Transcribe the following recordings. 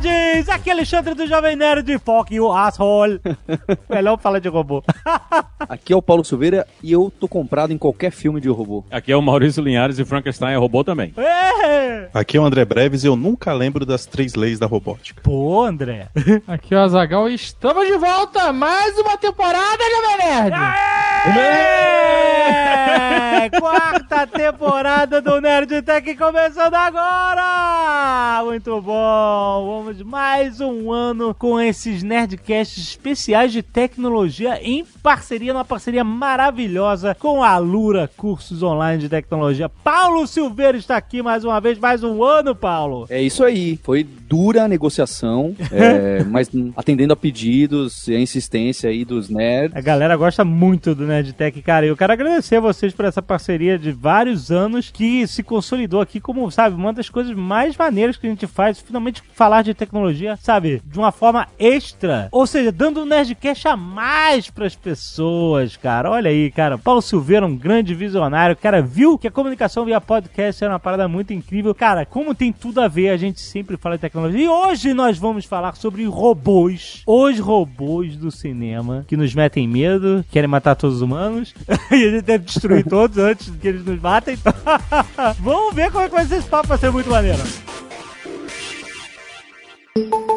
Nerds! Aqui é Alexandre do Jovem Nerd, fuck you, asshole. Melhor falar de robô. Aqui é o Paulo Silveira e eu tô comprado em qualquer filme de robô. Aqui é o Maurício Linhares e Frankenstein é robô também. Ê! Aqui é o André Breves e eu nunca lembro das três leis da robótica. Pô, André. Aqui é o Azagal e estamos de volta! Mais uma temporada, Jovem Nerd! É! Quarta temporada do Nerd Tech começando agora! Muito bom! Vamos mais um ano com esses Nerdcasts especiais de tecnologia em parceria, numa parceria maravilhosa com a Lura Cursos Online de Tecnologia. Paulo Silveira está aqui mais uma vez, mais um ano, Paulo! É isso aí. Foi dura a negociação, é, mas atendendo a pedidos e a insistência aí dos nerds. A galera gosta muito do Nerdtech, cara. E eu quero agradecer a vocês por essa parceria de vários anos que se consolidou aqui como, sabe, uma das coisas mais maneiras que a gente faz, finalmente falar de tecnologia, sabe, de uma forma extra. Ou seja, dando um Nerdcast a mais pras pessoas, cara. Olha aí, cara. Paulo Silveira, um grande visionário. Cara, viu que a comunicação via podcast era uma parada muito incrível. Cara, como tem tudo a ver, a gente sempre fala de tecnologia. E hoje nós vamos falar sobre robôs. Os robôs do cinema que nos metem medo, querem matar todos os humanos. e a gente deve destruir todos antes que eles nos matem. Vamos ver como é que vai ser esse papo, vai ser muito maneiro. Meu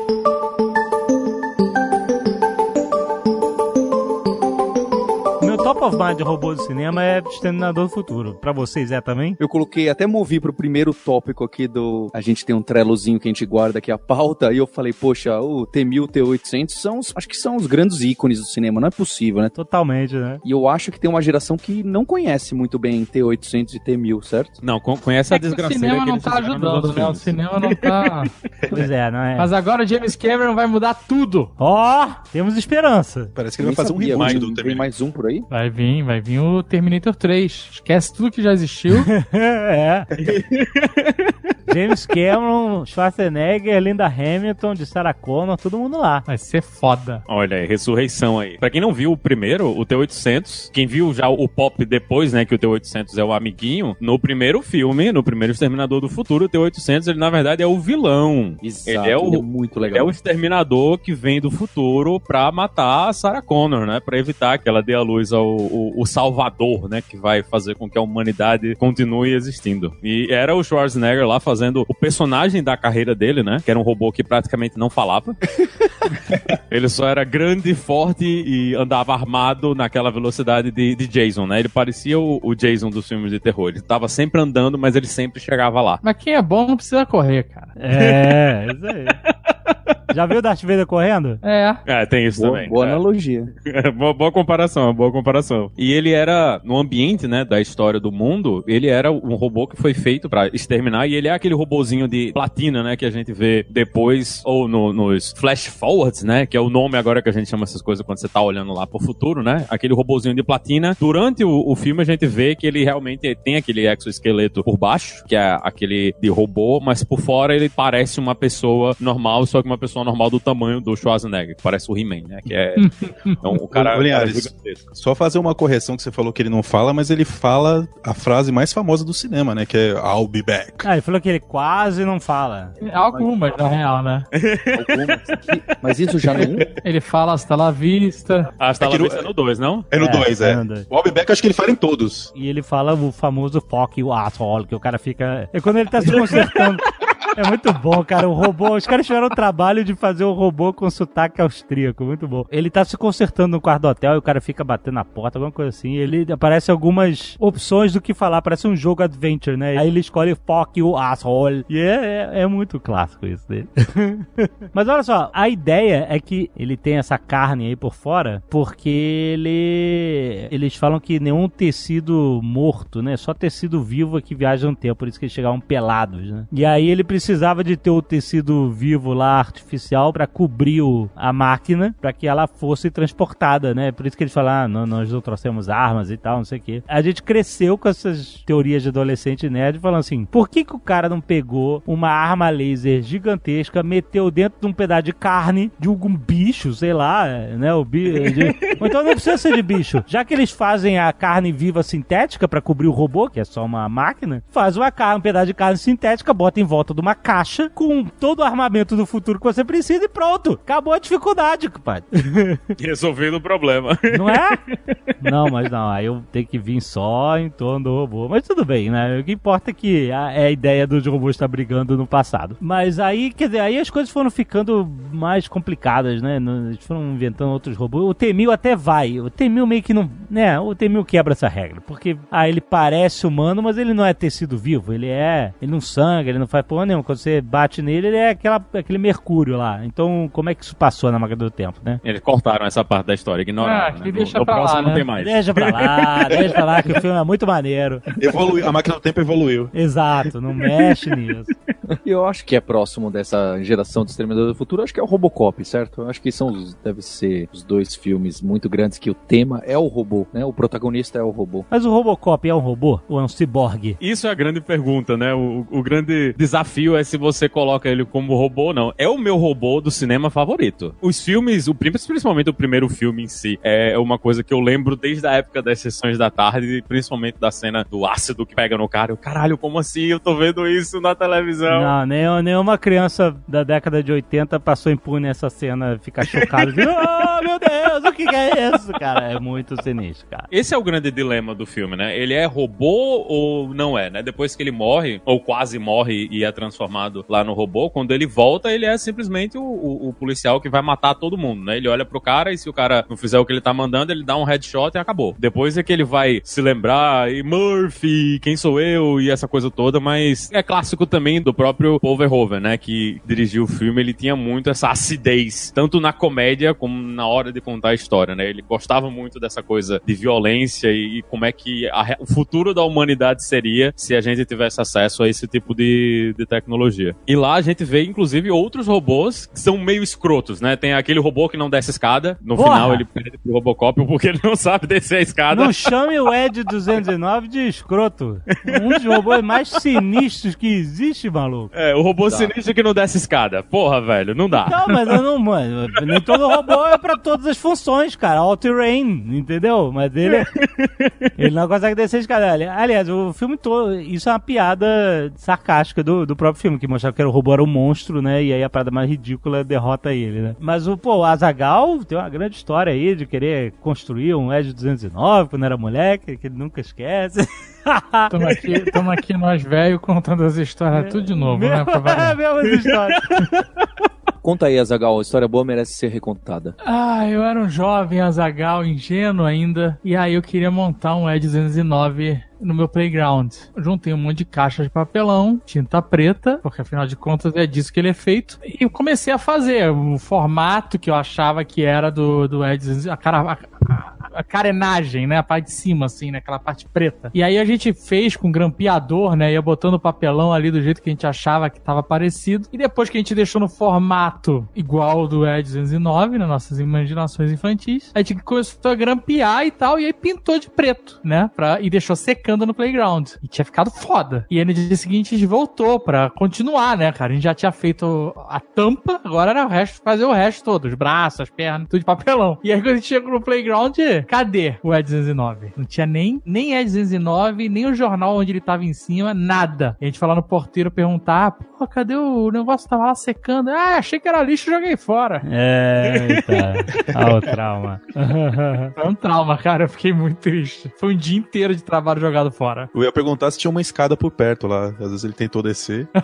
top of mind de robô do cinema é Exterminador do Futuro. Pra vocês é também? Eu coloquei, até movi pro primeiro tópico aqui do. A gente tem um trelozinho que a gente guarda aqui a pauta, e eu falei, poxa, o T1000 T800 são os, acho que são os grandes ícones do cinema, não é possível, né? Totalmente, né? E eu acho que tem uma geração que não conhece muito bem T800 e T1000, certo? Não, con- conhece a É que o desgraceira cinema que não tá ajudando, né? O cinema não tá. Pois é, não é? Mas agora o James Cameron vai mudar tudo. Ó, temos esperança. Parece que ele vai fazer um sabia, vem- do vem Terminator. mais um por aí? Vai vir, vai vir o Terminator 3. Esquece tudo que já existiu. é. James Cameron, Schwarzenegger, Linda Hamilton, de Sarah Connor, todo mundo lá. Vai ser foda. Olha aí, ressurreição aí. Pra quem não viu o primeiro, o T-800, quem viu já o Pop depois, né, que o T-800 é o amiguinho, no primeiro filme, no primeiro Exterminador do Futuro, o T-800, ele na verdade é o vilão. Exato, Ele é o- muito Ele é legal. o exterminador que vem do futuro pra matar a Sarah Connor, né? Pra evitar que ela dê à luz ao o, o salvador, né? Que vai fazer com que a humanidade continue existindo. E era o Schwarzenegger lá fazendo o personagem da carreira dele, né? Que era um robô que praticamente não falava. ele só era grande, forte e andava armado naquela velocidade de, de Jason, né? Ele parecia o, o Jason dos filmes de terror. Ele tava sempre andando, mas ele sempre chegava lá. Mas quem é bom não precisa correr, cara. É, isso aí. Já viu o Darth Vader correndo? É. É, tem isso Boa, também. boa É. analogia. boa, boa comparação, boa comparação. E ele era, no ambiente, né, da história do mundo, ele era um robô que foi feito pra exterminar, e ele é aquele robozinho de platina, né, que a gente vê depois, ou no- nos flash forwards, né, que é o nome agora que a gente chama essas coisas quando você tá olhando lá pro futuro, né, aquele robozinho de platina. Durante o, o filme a gente vê que ele realmente tem aquele exoesqueleto por baixo, que é aquele de robô, mas por fora ele parece uma pessoa normal, só que uma pessoa normal do tamanho do Schwarzenegger, que parece o He-Man, né, que é... Então, o cara, Ô, Linhares, cara é. Só fazer uma correção que você falou que ele não fala, mas ele fala a frase mais famosa do cinema, né? Que é I'll be back. Ah, ele falou que ele quase não fala. Algumas, na real, né? Algumas. Mas isso já não. Ele fala hasta la vista. Ah, tá É no- vista no 2, não? É no É, 2, é. é no. O I'll be back acho que ele fala em todos. E ele fala o famoso fuck you asshole, que o cara fica. É quando ele tá se consertando. É muito bom, cara. O robô. Os caras tiveram o trabalho de fazer o robô com sotaque austríaco. Muito bom. Ele tá se consertando no quarto do hotel e o cara fica batendo na porta, alguma coisa assim. Ele aparece algumas opções do que falar. Parece um jogo adventure, né? Aí ele escolhe fuck you asshole. E é, é, é muito clássico isso dele. Mas olha só, a ideia é que ele tem essa carne aí por fora, porque ele. Eles falam que nenhum tecido morto, né? Só tecido vivo é que viaja no tempo, por isso que eles chegavam pelados, né? E aí ele precisa precisava de ter o tecido vivo lá, artificial, pra cobrir o- a máquina, pra que ela fosse transportada, né? Por isso que eles falam, ah, nós não trouxemos armas e tal, não sei o quê. A gente cresceu com essas teorias de adolescente nerd, falando assim, por que que o cara não pegou uma arma laser gigantesca, meteu dentro de um pedaço de carne de algum bicho, sei lá, né? O bicho. Ou então não precisa ser de bicho. Já que eles fazem a carne viva sintética pra cobrir o robô, que é só uma máquina, faz uma carne, um pedaço de carne sintética, bota em volta de uma caixa com todo o armamento do futuro que você precisa e pronto. Acabou a dificuldade, compadre. Resolvendo o problema. Não é? Não, mas não, aí eu tenho que vir só em torno do robô. Mas tudo bem, né? O que importa é que a, é a ideia dos robôs estar brigando no passado. Mas aí, quer dizer, aí as coisas foram ficando mais complicadas, né? Eles foram inventando outros robôs. O T-1000 até vai. O T-1000 meio que não. Né? O T-1000 quebra essa regra. Porque, ah, ele parece humano, mas ele não é tecido vivo. Ele é. Ele não sangra, ele não faz porra nenhuma. Quando você bate nele, ele é aquela, aquele mercúrio lá. Então, como é que isso passou na máquina do tempo, né? Eles cortaram essa parte da história, ignoraram. Ah, né? No- deixa no pra lá, próximo não né? tem mais. Deixa pra lá, deixa pra lá, que o filme é muito maneiro. Evolui, a máquina do tempo evoluiu. Exato, não mexe nisso. E eu acho que é próximo dessa geração do Exterminador do Futuro, acho que é o Robocop, certo? Eu acho que são os, deve ser os dois filmes muito grandes que o tema é o robô, né? O protagonista é o robô. Mas o Robocop é um robô ou é um ciborgue? Isso é a grande pergunta, né? O, o grande desafio é se você coloca ele como robô ou não. É o meu robô do cinema favorito. Os filmes, o, principalmente o primeiro filme em si, é uma coisa que eu lembro desde a época das sessões da tarde, principalmente da cena do ácido que pega no cara. Eu, caralho, como assim? Eu tô vendo isso na televisão. Não, nem, nenhuma criança da década de 80 passou impune essa cena, ficar chocado. de, oh, meu Deus, o que é isso, cara? É muito sinistro, cara. Esse é o grande dilema do filme, né? Ele é robô ou não é, né? Depois que ele morre, ou quase morre e é transformado lá no robô, quando ele volta, ele é simplesmente o, o- o policial que vai matar todo mundo, né? Ele olha pro cara e se o cara não fizer o que ele tá mandando, ele dá um headshot e acabou. Depois é que ele vai se lembrar, e Murphy, quem sou eu, e essa coisa toda, mas é clássico também do próprio Paul Verhoeven, né? Que dirigiu o filme, ele tinha muito essa acidez, tanto na comédia como na hora de contar a história, né? Ele gostava muito dessa coisa de violência e, e como é que a o futuro da humanidade seria se a gente tivesse acesso a esse tipo de, de tecnologia. E lá a gente vê, inclusive, outros robôs que são meio escrotos, né? Tem aquele robô que não desce escada, no Porra! final ele pede pro Robocop porque ele não sabe descer a escada. Não chame o Ed 209 de escroto. Um dos robôs mais sinistros que existe, maluco. É, o robô sinistro que não desce escada. Porra, velho, não dá. Não, mas eu não, mano, nem todo robô é pra todas as funções, cara. All terrain, entendeu? Mas ele, ele não consegue descer a escada. Ali- Aliás, o filme todo, isso é uma piada sarcástica do, do próprio filme, que mostrava que era o robô era um monstro, né? E aí a parada mais ridícula derrota ele, né? Mas o, pô, o Azagal tem uma grande história aí de querer construir um Edge 209 quando era moleque, que ele nunca esquece. Tamo aqui, tamo aqui nós velho contando as histórias tudo de novo, né? Pra É variar. mesmo essa história. Conta aí, Azagal, a história boa merece ser recontada. Ah, eu era um jovem azagal, ingênuo ainda, e aí eu queria montar um Ed 209 no meu playground. Juntei um monte de caixas de papelão, tinta preta, porque afinal de contas é disso que ele é feito, e comecei a fazer o formato que eu achava que era do, do Ed 209, a cara... A, a- carenagem, né? A parte de cima, assim, né? Aquela parte preta. E aí a gente fez com grampeador, né? Ia botando o papelão ali do jeito que a gente achava que tava parecido. E depois que a gente deixou no formato igual do Ed 209, nas nossas imaginações infantis, a gente começou a grampear e tal, e aí pintou de preto, né? Pra, e deixou secando no playground. E tinha ficado foda. E aí no dia seguinte a gente voltou pra continuar, né, cara? A gente já tinha feito a tampa, agora era o resto, fazer o resto todo, os braços, as pernas, tudo de papelão. E aí quando a gente chegou no playground, cadê o Ed 209? Não tinha nem, nem Ed 209, nem o jornal onde ele tava em cima, nada. E a gente foi lá no porteiro perguntar, pô, cadê o negócio? Tava lá secando. Ah, achei que era lixo, joguei fora. É, eita. Ah, o trauma. Foi um trauma, cara. Eu fiquei muito triste. Foi um dia inteiro de trabalho jogado fora. Eu ia perguntar se tinha uma escada por perto lá. Às vezes ele tentou descer.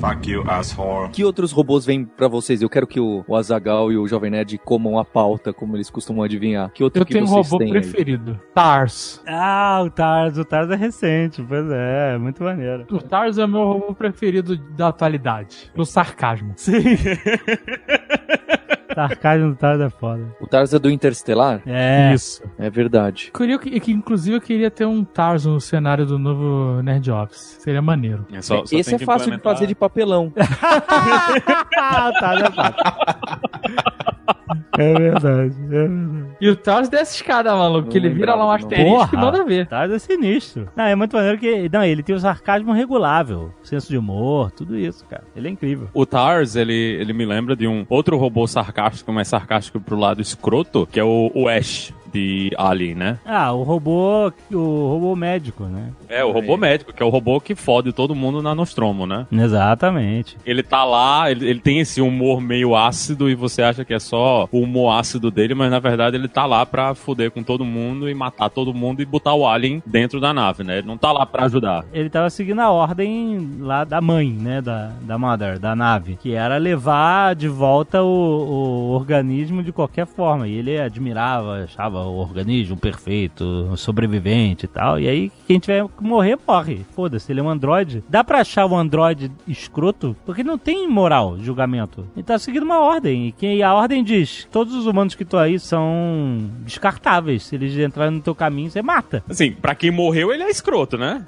Fuck you, asshole. Que outros robôs vêm pra vocês? Eu quero que o, o Azagal e o Jovem Nerd comam a pauta, como eles costumam adivinhar. Que outro Eu que tenho um robô têm aí? preferido. Tars. ah, o Tars. O Tars é recente, pois é. Muito maneiro. O Tars é o meu robô preferido da atualidade. Do sarcasmo. Sim. Sarcasmo do Tars é foda. O Tars é do Interstellar? É. Isso. É verdade. Eu queria que, que, inclusive, eu queria ter um Tarzan no cenário do novo Nerd Office. Seria maneiro. É só- só Esse é fácil de implementar- fazer de papelão. Ah, tá, é foda. É verdade, é verdade. E o Tarzan dessa escada, maluco, que ele vira lá um asterisco e manda ver. Tars é sinistro. Não, é muito maneiro que. Não, ele tem o sarcasmo regulável, senso de humor, tudo isso, cara. Ele é incrível. O Tars, ele, ele me lembra de um outro robô sarcástico, mais sarcástico pro lado escroto, que é o, o Ash de Alien, né? Ah, o robô. O robô médico, né? É, o robô médico, que é o robô que fode todo mundo na Nostromo, né? Exatamente. Ele tá lá, ele, ele tem esse humor meio ácido e você acha que é só o humor ácido dele, mas na verdade ele tá lá pra foder com todo mundo e matar todo mundo e botar o Alien dentro da nave, né? Ele não tá lá pra ajudar. Ele tava seguindo a ordem lá da mãe, né? Da, da Mother, da nave. Que era levar de volta o, o organismo de qualquer forma. E ele admirava, achava o organismo perfeito, sobrevivente e tal. E aí, quem tiver que morrer, morre. Foda-se, ele é um androide. Dá pra achar o androide escroto? Porque não tem moral, julgamento. Ele tá seguindo uma ordem. E que a ordem diz: todos os humanos que estão aí são descartáveis. Se eles entrarem no teu caminho, você mata. Assim, pra quem morreu, ele é escroto, né?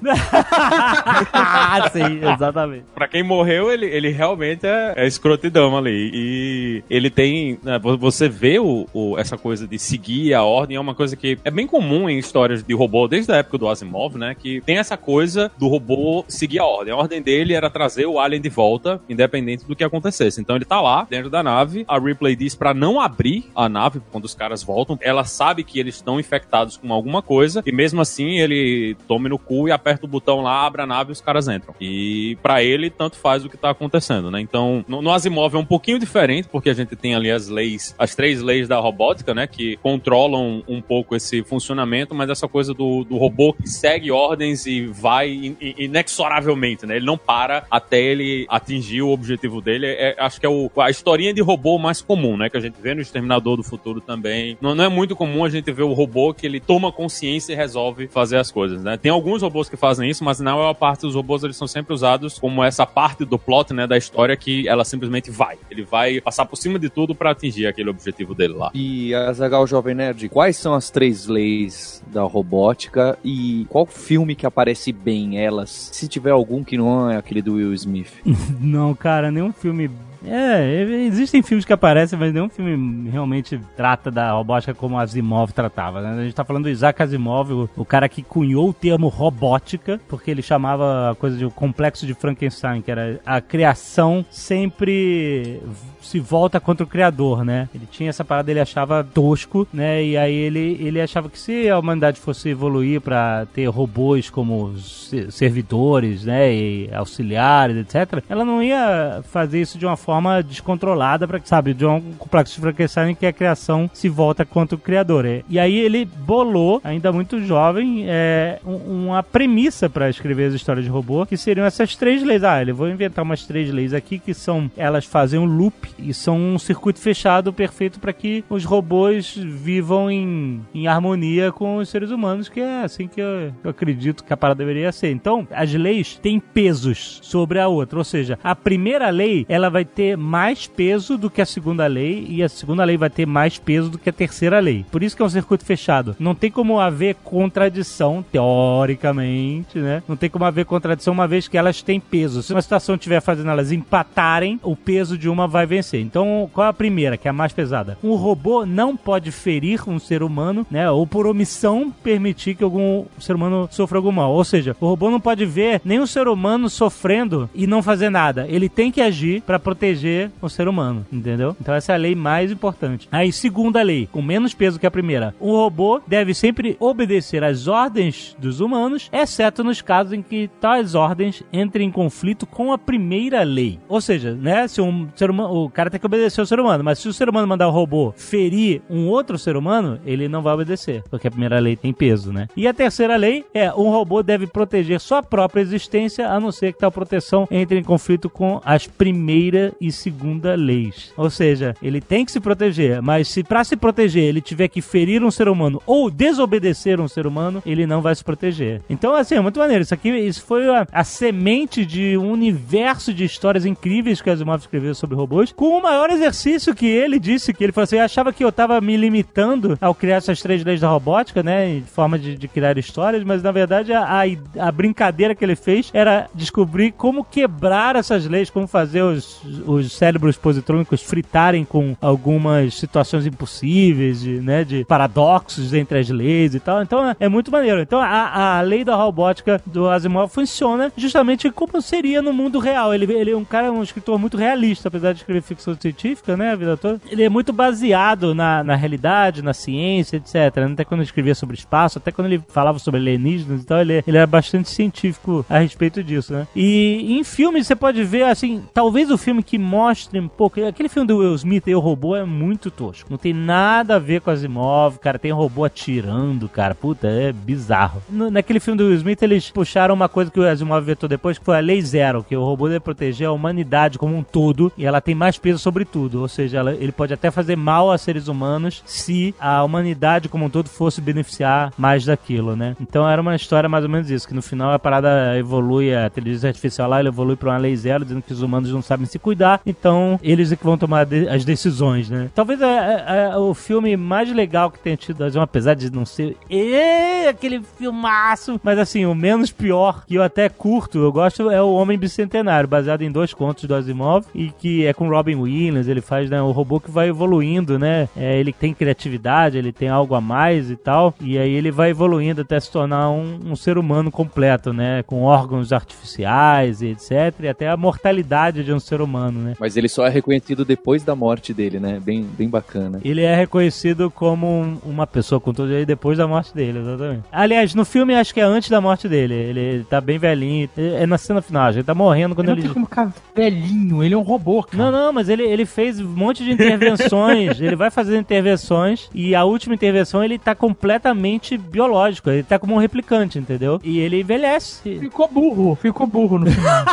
ah, sim, exatamente. Pra quem morreu, ele, ele realmente é, é escrotidão ali. E ele tem. né, vo- você vê o, o- essa coisa de seguir a ordem, é uma coisa que é bem comum em histórias de robô, desde a época do Asimov, né? Que tem essa coisa do robô seguir a ordem. A ordem dele era trazer o alien de volta, independente do que acontecesse. Então ele tá lá, dentro da nave. A Ripley diz pra não abrir a nave quando os caras voltam. Ela sabe que eles estão infectados com alguma coisa, e mesmo assim ele tome no cu e aperta o botão lá, abre a nave e os caras entram. E pra ele, tanto faz o que tá acontecendo, né? Então, no, no Asimov é um pouquinho diferente, porque a gente tem ali as leis, as três leis da robótica, né? Que controlam um pouco esse funcionamento, mas essa coisa do, do robô que segue ordens e vai in- in- inexoravelmente, né? Ele não para até ele atingir o objetivo dele. É- acho que é o, a historinha de robô mais comum, né? Que a gente vê no Exterminador do Futuro também. Não, não é muito comum a gente ver o robô que ele toma consciência e resolve fazer as coisas, né? Tem alguns robôs que fazem isso, mas na maior parte dos robôs eles são sempre usados como essa parte do plot, né? Da história que ela simplesmente vai. Ele vai passar por cima de tudo pra atingir aquele objetivo dele lá. E Azagal Jovem Nerd, quais são as três leis da robótica e qual filme que aparece bem elas? Se tiver algum que não é aquele do Will Smith. Não, cara, nenhum filme. É, existem filmes que aparecem, mas nenhum filme realmente trata da robótica como Asimov tratava. Né? A gente tá falando do Isaac Asimov, o, o cara que cunhou o termo robótica, porque ele chamava a coisa de o complexo de Frankenstein, que era a criação sempre se volta contra o criador, né? Ele tinha essa parada, ele achava tosco, né? E aí ele, ele achava que se a humanidade fosse evoluir para ter robôs como se- servidores, né? E auxiliares, etc., ela não ia fazer isso de uma forma descontrolada para sabe, de um complexo de Frankenstein que a criação se volta contra o criador. E aí ele bolou, ainda muito jovem, é, um- uma premissa para escrever as histórias de robô, que seriam essas três leis. Ah, ele vou inventar umas três leis aqui que são elas fazem um loop e são um circuito fechado perfeito para que os robôs vivam em, em harmonia com os seres humanos, que é assim que eu, eu acredito que a parada deveria ser. Então, as leis têm pesos sobre a outra, ou seja, a primeira lei ela vai ter mais peso do que a segunda lei e a segunda lei vai ter mais peso do que a terceira lei. Por isso que é um circuito fechado. Não tem como haver contradição, teoricamente, né? Não tem como haver contradição uma vez que elas têm peso. Se uma situação estiver fazendo elas empatarem, o peso de uma vai vencer. Então, qual é a primeira, que é a mais pesada? Um robô não pode ferir um ser humano, né? Ou por omissão permitir que algum ser humano sofra algum mal. Ou seja, o robô não pode ver nenhum ser humano sofrendo e não fazer nada. Ele tem que agir para proteger o ser humano, entendeu? Então essa é a lei mais importante. Aí, segunda lei, com menos peso que a primeira. O robô deve sempre obedecer às ordens dos humanos, exceto nos casos em que tais ordens entrem em conflito com a primeira lei. Ou seja, né, se um ser humano, cara tem que obedecer ao ser humano, mas se o ser humano mandar o robô ferir um outro ser humano, ele não vai obedecer, porque a primeira lei tem peso, né? E a terceira lei é um robô deve proteger sua própria existência, a não ser que tal proteção entre em conflito com as primeira e segunda leis. Ou seja, ele tem que se proteger, mas se para se proteger ele tiver que ferir um ser humano ou desobedecer um ser humano, ele não vai se proteger. Então, assim, é muito maneiro. Isso aqui, isso foi a, a semente de um universo de histórias incríveis que Asimov escreveu sobre robôs, o maior exercício que ele disse, que ele falou assim, eu achava que eu tava me limitando ao criar essas três leis da robótica, né, em forma de, de criar histórias, mas na verdade a, a, brincadeira que ele fez era descobrir como quebrar essas leis, como fazer os, os cérebros positrônicos fritarem com algumas situações impossíveis, de, né, de paradoxos entre as leis e tal. Então é muito maneiro. Então a, a lei da robótica do Asimov funciona justamente como seria no mundo real. Ele, ele é um cara, um escritor muito realista, apesar de escrever ficção científica, né, a vida toda. Ele é muito baseado na, na realidade, na ciência, etc. Até quando ele escrevia sobre espaço, até quando ele falava sobre alienígenas e tal, ele, ele era bastante científico a respeito disso, né? E em filmes você pode ver, assim, talvez o filme que mostre um pouco. Aquele filme do Will Smith, Eu Robô, é muito tosco. Não tem nada a ver com Asimov, cara. Tem robô atirando, cara. Puta, é bizarro. No, naquele filme do Will Smith, eles puxaram uma coisa que o Asimov vetou depois, que foi a Lei Zero, que o robô deve proteger a humanidade como um todo e ela tem mais peso sobre tudo. Ou seja, ela, ele pode até fazer mal a seres humanos se a humanidade como um todo fosse beneficiar mais daquilo, né? Então era uma história mais ou menos isso, que no final a parada evolui, a inteligência artificial lá, ele evolui para uma lei zero, dizendo que os humanos não sabem se cuidar, então eles é que vão tomar de, as decisões, né? Talvez a, a, o filme mais legal que tenha tido, apesar de não ser e, aquele filmaço, mas assim, o menos pior, que eu até curto, eu gosto, é o Homem Bicentenário, baseado em dois contos do Asimov, e que é com Robin Williams, ele faz né, o robô que vai evoluindo, né? É, ele tem criatividade, ele tem algo a mais e tal, e aí ele vai evoluindo até se tornar um, um ser humano completo, né? Com órgãos artificiais e etc, e até a mortalidade de um ser humano, né? Mas ele só é reconhecido depois da morte dele, né? Bem, bem bacana. Ele é reconhecido como um, uma pessoa com todo ele depois da morte dele, exatamente. Aliás, no filme acho que é antes da morte dele. Ele, ele tá bem velhinho. É na cena final, ele tá morrendo quando ele. ele... Não tem como ficar velhinho, ele é um robô, cara. Não, não, mas ele, ele fez um monte de intervenções. ele vai fazendo intervenções e a última intervenção ele tá completamente biológico. Ele tá como um replicante, entendeu? E ele envelhece. Ficou burro, ficou burro no final.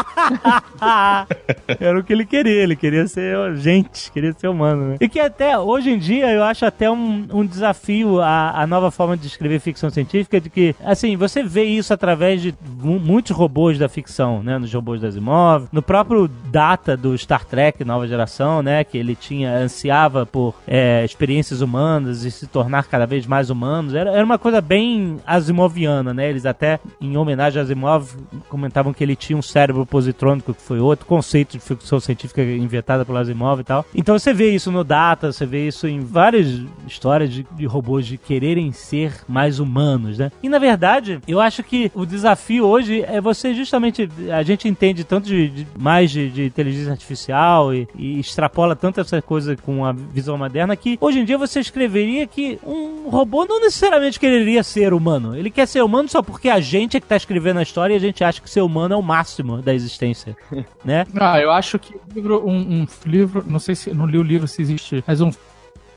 Era o que ele queria. Ele queria ser gente, queria ser humano, né? E que até hoje em dia eu acho até um, um desafio a, a nova forma de escrever ficção científica de que, assim, você vê isso através de muitos robôs da ficção, né? Nos robôs da Asimov, no próprio Data do Star Trek Nova Geração, né? Que ele tinha, ansiava por é, experiências humanas e se tornar cada vez mais humanos. Era, era uma coisa bem asimoviana, né? Eles até, em homenagem a Asimov, comentavam que ele tinha um cérebro positrônico, que foi outro conceito de ficção científica inventada pelo Asimov e tal. Então você vê isso no Data, você vê isso em várias histórias de, de robôs de quererem ser mais humanos, né? E na verdade, eu acho que o desafio hoje é você justamente. A gente entende tanto de, de mais de, de, inteligência artificial e, e, extrapola tanto essa coisa com a visão moderna que hoje em dia você escreveria que um robô não necessariamente quereria ser humano. Ele quer ser humano só porque a gente é que tá escrevendo a história e a gente acha que ser humano é o máximo da existência, né? Ah, eu acho que livro, um, um livro, não sei se não li o livro se existe, mas um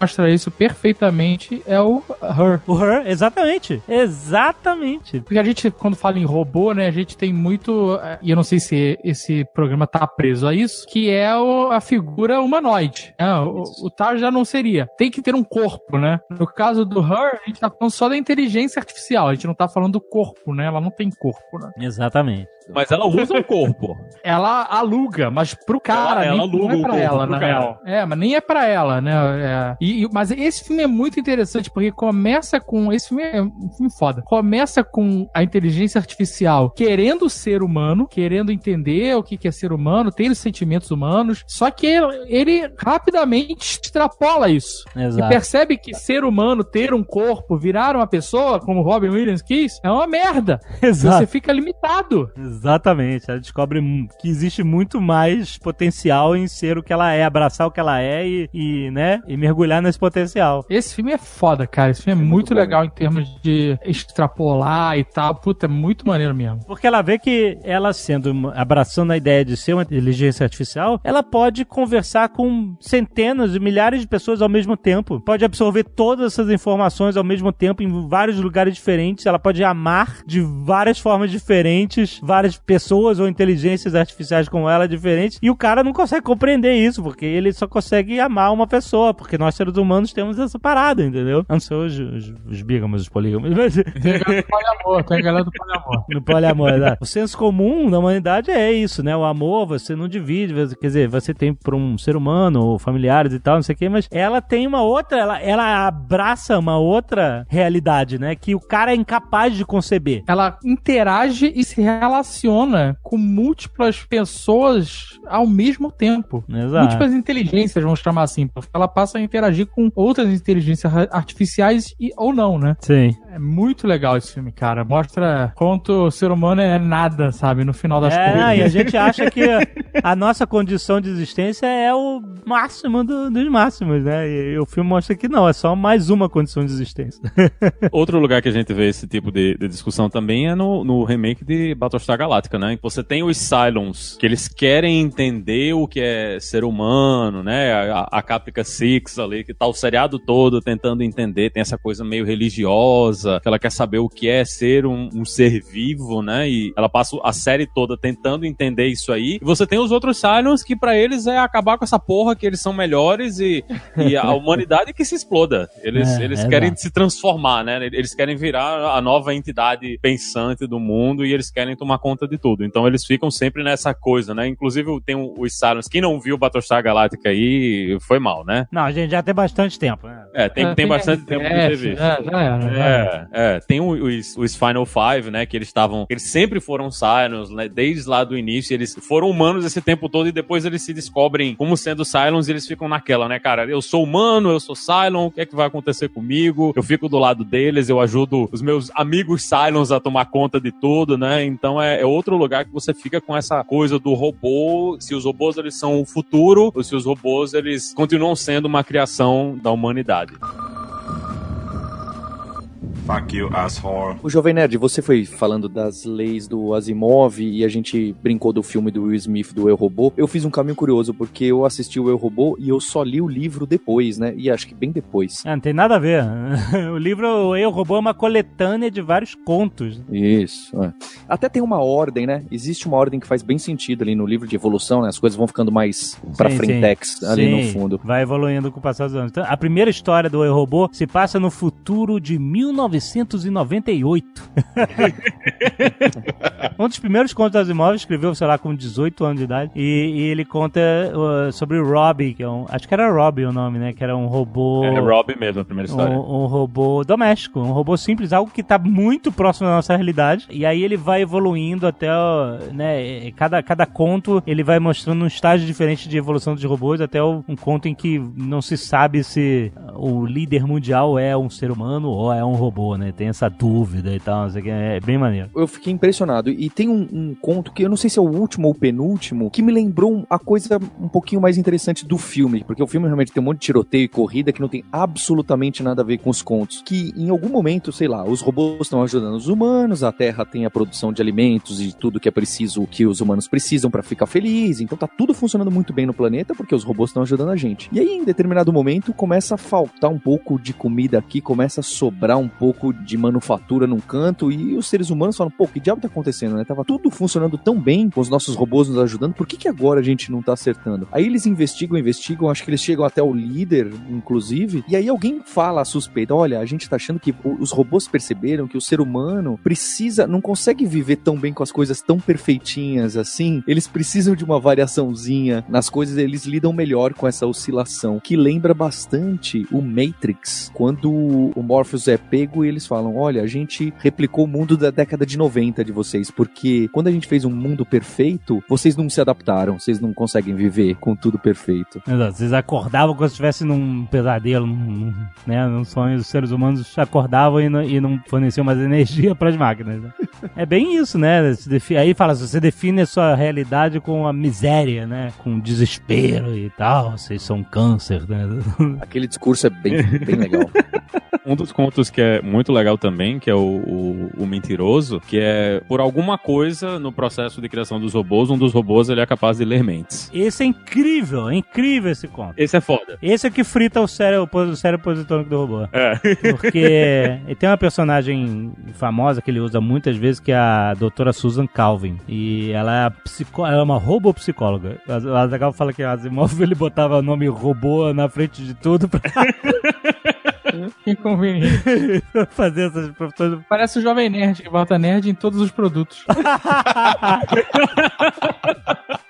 mostra isso perfeitamente é o Her. O Her, exatamente. Exatamente. Porque a gente, quando fala em robô, né, a gente tem muito, e eu não sei se esse programa tá preso a isso, que é o, a figura humanoide. É, o, o Tar já não seria. Tem que ter um corpo, né? No caso do Her, a gente tá falando só da inteligência artificial, a gente não tá falando do corpo, né? Ela não tem corpo, né? Exatamente. Mas ela usa o corpo. ela aluga, mas pro cara, ela, ela nem, não é pra ela, na real. É, mas nem é pra ela, né? É. E, mas esse filme é muito interessante porque começa com. Esse filme é um filme foda. Começa com a inteligência artificial querendo ser humano, querendo entender o que é ser humano, ter os sentimentos humanos. Só que ele, ele rapidamente extrapola isso. Exato. E percebe que ser humano, ter um corpo, virar uma pessoa, como Robin Williams quis, é uma merda. Exato. Você fica limitado. Exatamente. Ela descobre que existe muito mais potencial em ser o que ela é, abraçar o que ela é e, e né, e mergulhar nesse potencial. Esse filme é foda, cara. Esse filme é, é muito, muito legal em termos de extrapolar e tal. Puta, é muito maneiro mesmo. Porque ela vê que ela sendo, abraçando a ideia de ser uma inteligência artificial, ela pode conversar com centenas e milhares de pessoas ao mesmo tempo. Pode absorver todas essas informações ao mesmo tempo em vários lugares diferentes. Ela pode amar de várias formas diferentes várias várias pessoas ou inteligências artificiais como ela diferentes, e o cara não consegue compreender isso, porque ele só consegue amar uma pessoa, porque nós seres humanos temos essa parada, entendeu? Não sei os, os, os bígamos, os polígamos, mas Tem galera do poliamor, tem galera do poliamor. no poliamor, exato. O senso comum da humanidade é isso, né? O amor você não divide, quer dizer, você tem para um ser humano, ou familiares e tal, não sei o quê, mas ela tem uma outra, ela, ela abraça uma outra realidade, né? Que o cara é incapaz de conceber. Ela interage e se relaciona com múltiplas pessoas ao mesmo tempo. Exato. Múltiplas inteligências, vamos chamar assim, ela passa a interagir com outras inteligências artificiais e, ou não, né? Sim. É muito legal esse filme, cara. Mostra quanto o ser humano é nada, sabe? No final das É, contas. e a gente acha que a nossa condição de existência é o máximo do- dos máximos, né? E, o filme mostra que não, é só mais uma condição de existência. Outro lugar que a gente vê esse tipo de, de discussão também é no, no remake de Battlestar Galactica, né? Você tem os Cylons, que eles querem entender o que é ser humano, né? A, a Caprica Six ali, que tá o seriado todo tentando entender, tem essa coisa meio religiosa, que ela quer saber o que é ser um, um ser vivo, né? E ela passa a série toda tentando entender isso aí. E você tem os outros Cylons que pra eles é acabar com essa porra, que eles são melhores e, e a humanidade que se exploda. Eles, É, eles exato. querem se transformar, né? Eles querem virar a nova entidade pensante do mundo e eles querem tomar conta de tudo. Então eles ficam sempre nessa coisa, né? Inclusive tem os Cylons. Quem não viu Battlestar Galactica aí foi mal, né? Não, a gente já tem bastante tempo, né? É, tem, É, tem bastante tempo de é, ter visto. É, já era. já era. É, é, tem os, os Final Five, né, que eles estavam, eles sempre foram Cylons, né, desde lá do início, eles foram humanos esse tempo todo e depois eles se descobrem como sendo Cylons e eles ficam naquela, né, cara, eu sou humano, eu sou Cylon, o que é que vai acontecer comigo? Eu fico do lado deles, eu ajudo os meus amigos Cylons a tomar conta de tudo, né, então é, é outro lugar que você fica com essa coisa do robô, se os robôs eles são o futuro ou se os robôs eles continuam sendo uma criação da humanidade. Fuck you, asshole. O Jovem Nerd, você foi falando das leis do Asimov e a gente brincou do filme do Will Smith do Eu Robô. Eu fiz um caminho curioso porque eu assisti o Eu Robô e eu só li o livro depois, né? E acho que bem depois. É, não tem nada a ver. O livro Eu Robô é uma coletânea de vários contos. Isso. é. Até tem uma ordem, né? Existe uma ordem que faz bem sentido ali no livro de evolução, né? As coisas vão ficando mais pra Sim, frentex sim. ali Sim, no fundo. Vai evoluindo com o passar dos anos. Então, a primeira história do Eu Robô se passa no futuro de 1998. um dos primeiros contos das imóveis escreveu, sei lá, com 18 anos de idade. E, e ele conta uh, sobre o Robbie, que é um. Acho que era Robbie o nome, né? Que era um robô. É Rob mesmo, a primeira história. Um, um robô doméstico, um robô simples, algo que tá muito próximo da nossa realidade. E aí ele vai evoluindo até, né, cada, cada conto ele vai mostrando um estágio diferente de evolução dos robôs, até um conto em que não se sabe se o líder mundial é um ser humano ou é um robô, né? Tem essa dúvida e tal, não sei o que, é bem maneiro. Eu fiquei impressionado. E tem um, um conto que eu não sei se é o último ou o penúltimo, que me lembrou a coisa um pouquinho mais interessante do filme. Porque o filme realmente tem um monte de tiroteio e corrida que não tem absolutamente nada a ver com os contos. Que em algum momento, sei lá, os robôs estão ajudando os humanos, a Terra tem a produção de alimentos e tudo que é preciso, que os humanos precisam pra ficar feliz. Então tá tudo funcionando muito bem no planeta porque os robôs estão ajudando a gente. E aí, em determinado momento, começa a faltar um pouco de comida aqui, começa a sobrar um pouco de manufatura num canto e os seres humanos falam, pô, que diabo tá acontecendo, né? Tava tudo funcionando tão bem com os nossos robôs nos ajudando, por que que agora a gente não tá acertando? Aí eles investigam, investigam, acho que eles chegam até o líder, inclusive, e aí alguém fala a suspeita, olha, a gente tá achando que os robôs perceberam que o ser humano precisa, não consegue viver tão bem com as coisas tão perfeitinhas assim, eles precisam de uma variaçãozinha nas coisas, eles lidam melhor com essa oscilação, que lembra bastante o Matrix, quando o Morpheus é pego e eles falam, olha, a gente replicou o mundo da década de 90 de vocês, porque quando a gente fez um mundo perfeito, vocês não se adaptaram, vocês não conseguem viver com tudo perfeito. Exato, Vocês acordavam como se estivessem num pesadelo, num, né, num sonho. Os seres humanos acordavam e não, e não forneciam mais energia para as máquinas. né? É bem isso, né? Aí fala, você define a sua realidade com a miséria, né? Com desespero e tal. Vocês são câncer, né? Aquele discurso é bem, bem legal. Um dos contos que é muito legal também, que é o, o, o mentiroso, que é por alguma coisa no processo de criação dos robôs, um dos robôs ele é capaz de ler mentes. Esse é incrível, é incrível esse conto. Esse é foda. Esse é que frita o cérebro, o cérebro positônico do robô. É. Porque ele tem uma personagem famosa que ele usa muitas vezes, que é a doutora Susan Calvin. E ela é, psicó ela é uma robopsicóloga. O Azaghal fala que o Asimov ele botava o nome robô na frente de tudo pra Que conveniente. fazer essas profissões. Parece o Jovem Nerd, que bota nerd em todos os produtos.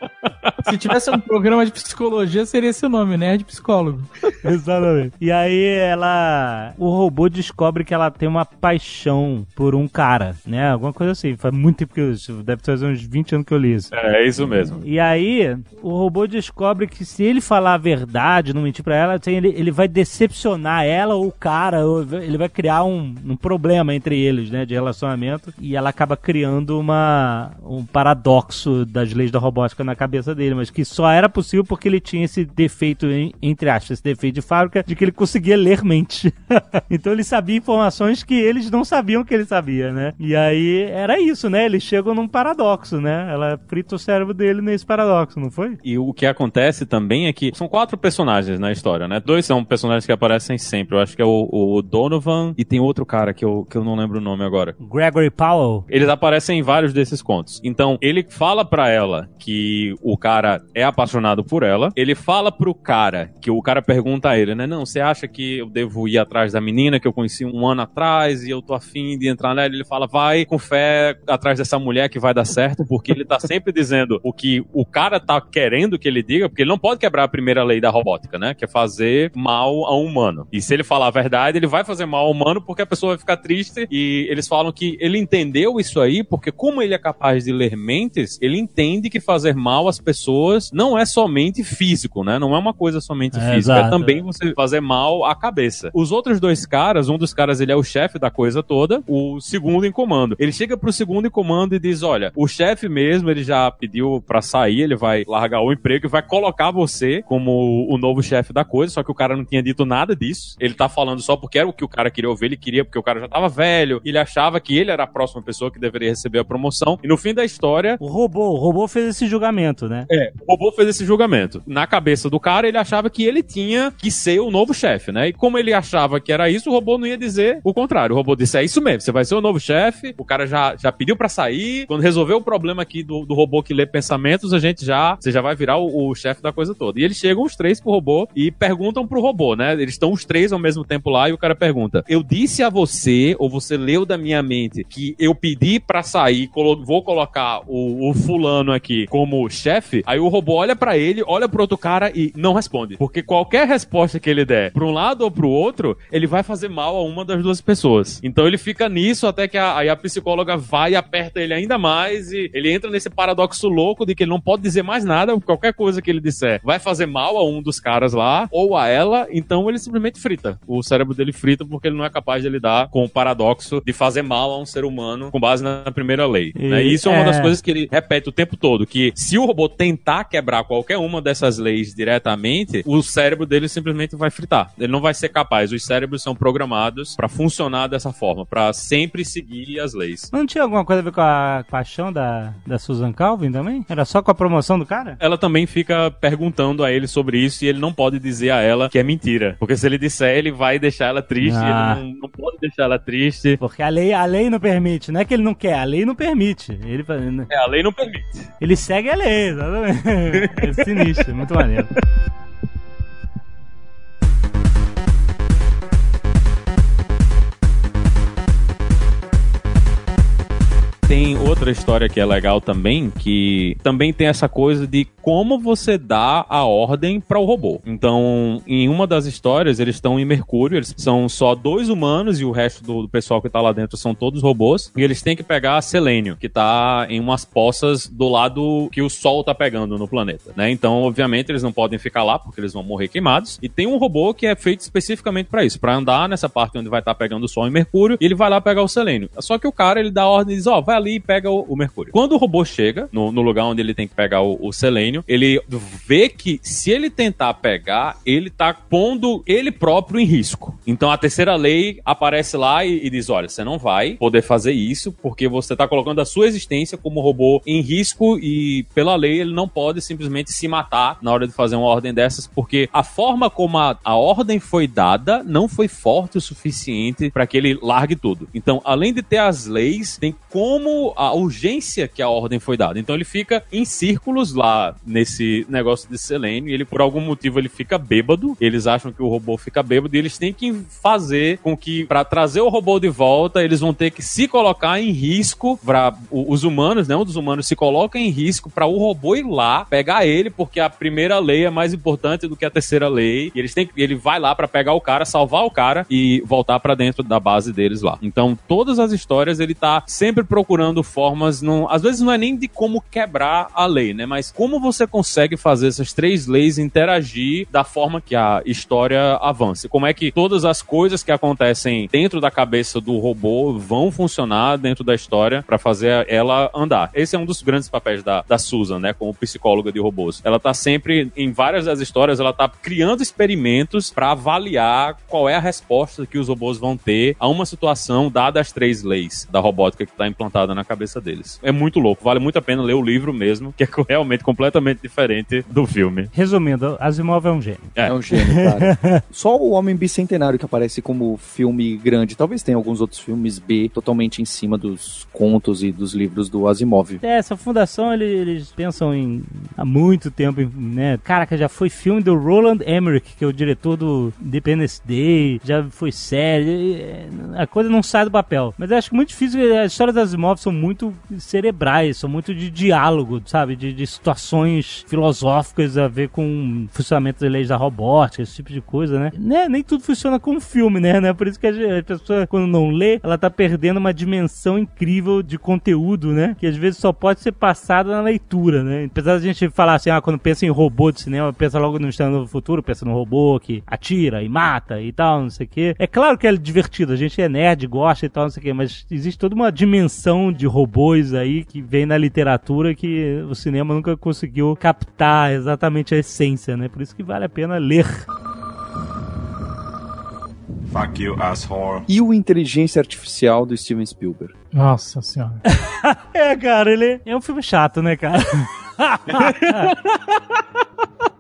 Se tivesse um programa de psicologia, seria esse o nome, Nerd Psicólogo. Exatamente. E aí ela. O robô descobre que ela tem uma paixão por um cara, né? Alguma coisa assim. Faz muito tempo que eu. isso Deve fazer uns 20 anos que eu li isso. É, é isso mesmo. E aí, o robô descobre que se ele falar a verdade, não mentir pra ela, assim, ele, ele vai decepcionar ela ou o cara, ou ele vai criar um, um problema entre eles, né, de relacionamento. E ela acaba criando uma, um paradoxo das leis da robótica na cabeça dele, mas que só era possível porque ele tinha esse defeito, em- entre aspas, esse defeito de fábrica, de que ele conseguia ler mente. então ele sabia informações que eles não sabiam que ele sabia, né? E aí era isso, né? Eles chegam num paradoxo, né? Ela frita o cérebro dele nesse paradoxo, não foi? E o que acontece também é que são quatro personagens na história, né? Dois são personagens que aparecem sempre. Eu acho que é o, o Donovan e tem outro cara que eu, que eu não lembro o nome agora. Gregory Powell. Eles aparecem em vários desses contos. Então, ele fala pra ela que o cara é apaixonado por ela. Ele fala pro cara, que o cara pergunta a ele, né? Não, você acha que eu devo ir atrás da menina que eu conheci um ano atrás e eu tô afim de entrar nela? Ele fala, vai com fé atrás dessa mulher que vai dar certo, porque ele tá sempre dizendo o que o cara tá querendo que ele diga, porque ele não pode quebrar a primeira lei da robótica, né? Que é fazer mal a um humano. E se ele falar a verdade, ele vai fazer mal ao humano porque a pessoa vai ficar triste. E eles falam que ele entendeu isso aí porque, como ele é capaz de ler mentes, ele entende que fazer mal às pessoas não é somente físico, né? Não é uma coisa somente É, física, é exato. também você fazer mal à cabeça. Os outros dois caras, um dos caras ele é o chefe da coisa toda, o segundo em comando. Ele chega pro segundo em comando e diz: Olha, o chefe mesmo, ele já pediu pra sair, ele vai largar o emprego e vai colocar você como o novo chefe da coisa, só que o cara não tinha dito nada disso. Ele tá falando só porque era o que o cara queria ouvir, ele queria porque o cara já tava velho, ele achava que ele era a próxima pessoa que deveria receber a promoção. E no fim da história, O robô, o robô fez esse julgamento, né? É, o robô fez esse julgamento. Na cabeça do cara, ele achava que ele tinha que ser o novo chefe, né? E como ele achava que era isso, o robô não ia dizer o contrário. O robô disse: é isso mesmo, você vai ser o novo chefe. O cara já, já pediu pra sair. Quando resolveu o problema aqui do, do robô que lê pensamentos, a gente já. Você já vai virar o, o chefe da coisa toda. E eles chegam os três pro robô e perguntam pro robô, né? Eles estão os três ao mesmo tempo lá e o cara pergunta: Eu disse a você, ou você leu da minha mente, que eu pedi pra sair, colo- vou colocar o, o fulano aqui como chefe. Aí o robô olha pra ele, olha pro outro cara e não responde. Porque qualquer resposta que ele der pra um lado ou pro outro, ele vai fazer mal a uma das duas pessoas. Então ele fica nisso até que a, aí a psicóloga vai e aperta ele ainda mais e ele entra nesse paradoxo louco de que ele não pode dizer mais nada, qualquer coisa que ele disser vai fazer mal a um dos caras lá ou a ela, então ele simplesmente frita. O cérebro dele frita porque ele não é capaz de lidar com o paradoxo de fazer mal a um ser humano com base na primeira lei. E- né? E isso é uma é. das coisas que ele repete o tempo todo, que se o robô tentar quebrar qualquer uma dessas leis diretamente, o cérebro dele simplesmente vai fritar. Ele não vai ser capaz. Os cérebros são programados pra funcionar dessa forma, pra sempre seguir as leis. Não tinha alguma coisa a ver com a paixão da, da Susan Calvin também? Era só com a promoção do cara? Ela também fica perguntando a ele sobre isso e ele não pode dizer a ela que é mentira. Porque se ele disser, ele vai deixar ela triste. Ah. Ele não, não pode deixar ela triste. Porque a lei, a lei não permite. Não é que ele não quer, a lei não permite. Ele, É, a lei não permite. ele segue a lei, exatamente. É sinistro, muito maneiro. Tem outra história que é legal também, que também tem essa coisa de como você dá a ordem para o robô. Então, em uma das histórias, eles estão em Mercúrio, eles são só dois humanos e o resto do, do pessoal que tá lá dentro são todos robôs, e eles têm que pegar Selênio, que tá em umas poças do lado que o Sol tá pegando no planeta, né? Então, obviamente, eles não podem ficar lá porque eles vão morrer queimados. E tem um robô que é feito especificamente para isso, para andar nessa parte onde vai estar pegando o Sol em Mercúrio, e ele vai lá pegar o selênio. Só que o cara, ele dá ordem e diz, ó, vai ali e pega o, o Mercúrio. Quando o robô chega no, no lugar onde ele tem que pegar o, o selênio, ele vê que se ele tentar pegar, ele tá pondo ele próprio em risco. Então a terceira lei aparece lá e, e diz: olha, você não vai poder fazer isso porque você tá colocando a sua existência como robô em risco e pela lei ele não pode simplesmente se matar na hora de fazer uma ordem dessas, porque a forma como a, a ordem foi dada não foi forte o suficiente para que ele largue tudo. Então, além de ter as leis, tem como a urgência que a ordem foi dada. Então ele fica em círculos lá nesse negócio de Selene, ele por algum motivo ele fica bêbado, eles acham que o robô fica bêbado e eles têm que fazer com que para trazer o robô de volta, eles vão ter que se colocar em risco para os humanos, né? Um dos humanos se coloca em risco para o robô ir lá pegar ele, porque a primeira lei é mais importante do que a terceira lei. E eles têm ele vai lá para pegar o cara, salvar o cara e voltar para dentro da base deles lá. Então, todas as histórias ele tá sempre procurando formas, não, às vezes não é nem de como quebrar a lei, né? Mas como você consegue fazer essas três leis interagir da forma que a história avance. Como é que todas as coisas que acontecem dentro da cabeça do robô vão funcionar dentro da história para fazer ela andar. Esse é um dos grandes papéis da, da Susan, né? Como psicóloga de robôs. Ela tá sempre, em várias das histórias, ela tá criando experimentos para avaliar qual é a resposta que os robôs vão ter a uma situação dada as três leis da robótica que tá implantada na cabeça deles. É muito louco, vale muito a pena ler o livro mesmo, que é realmente completamente diferente do filme. Resumindo, Asimov é um gênio. É, um gênio, cara. Só o Homem Bicentenário que aparece como filme grande. Talvez tenha alguns outros filmes B totalmente em cima dos contos e dos livros do Asimov. É, essa fundação ele- eles pensam em há muito tempo, em, né? Caraca, já foi filme do Roland Emmerich, que é o diretor do Independence Day, já foi série. é, A coisa não sai do papel. Mas eu acho que muito difícil. As histórias das Asimov são muito cerebrais, são muito de diálogo, sabe? De, de situações filosóficas a ver com funcionamento das leis da robótica, esse tipo de coisa, né? né? Nem tudo funciona como filme, né? né? Por isso que a pessoa, quando não lê, ela tá perdendo uma dimensão incrível de conteúdo, né? Que às vezes só pode ser passada na leitura, né? Apesar da gente falar assim, ah, quando pensa em robô de cinema, pensa logo no Estando do Futuro, pensa no robô que atira e mata e tal, não sei o quê. É claro que é divertido, a gente é nerd, gosta e tal, não sei o quê, mas existe toda uma dimensão de robôs aí que vem na literatura que o cinema nunca conseguiu captar exatamente a essência, né? Por isso que vale a pena ler. Fuck you, asshole. E o Inteligência Artificial do Steven Spielberg. Nossa senhora. É, cara, ele é um filme chato, né, cara?